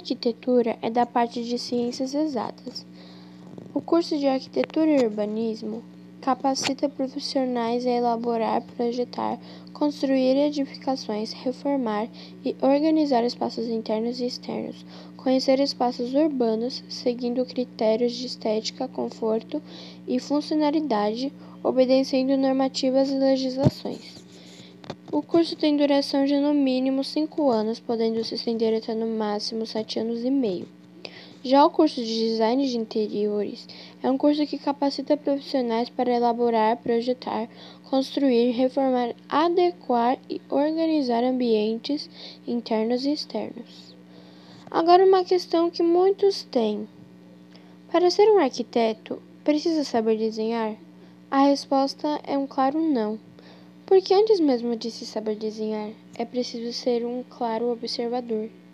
arquitetura é da parte de ciências exatas. O curso de arquitetura e urbanismo capacita profissionais a elaborar, projetar, construir edificações, reformar e organizar espaços internos e externos, conhecer espaços urbanos seguindo critérios de estética, conforto e funcionalidade, obedecendo normativas e legislações. O curso tem duração de no mínimo cinco anos, podendo se estender até no máximo sete anos e meio. Já o curso de Design de Interiores é um curso que capacita profissionais para elaborar, projetar, construir, reformar, adequar e organizar ambientes internos e externos. Agora, uma questão que muitos têm: para ser um arquiteto, precisa saber desenhar? A resposta é um claro não. Porque antes mesmo de se saber desenhar, é preciso ser um claro observador.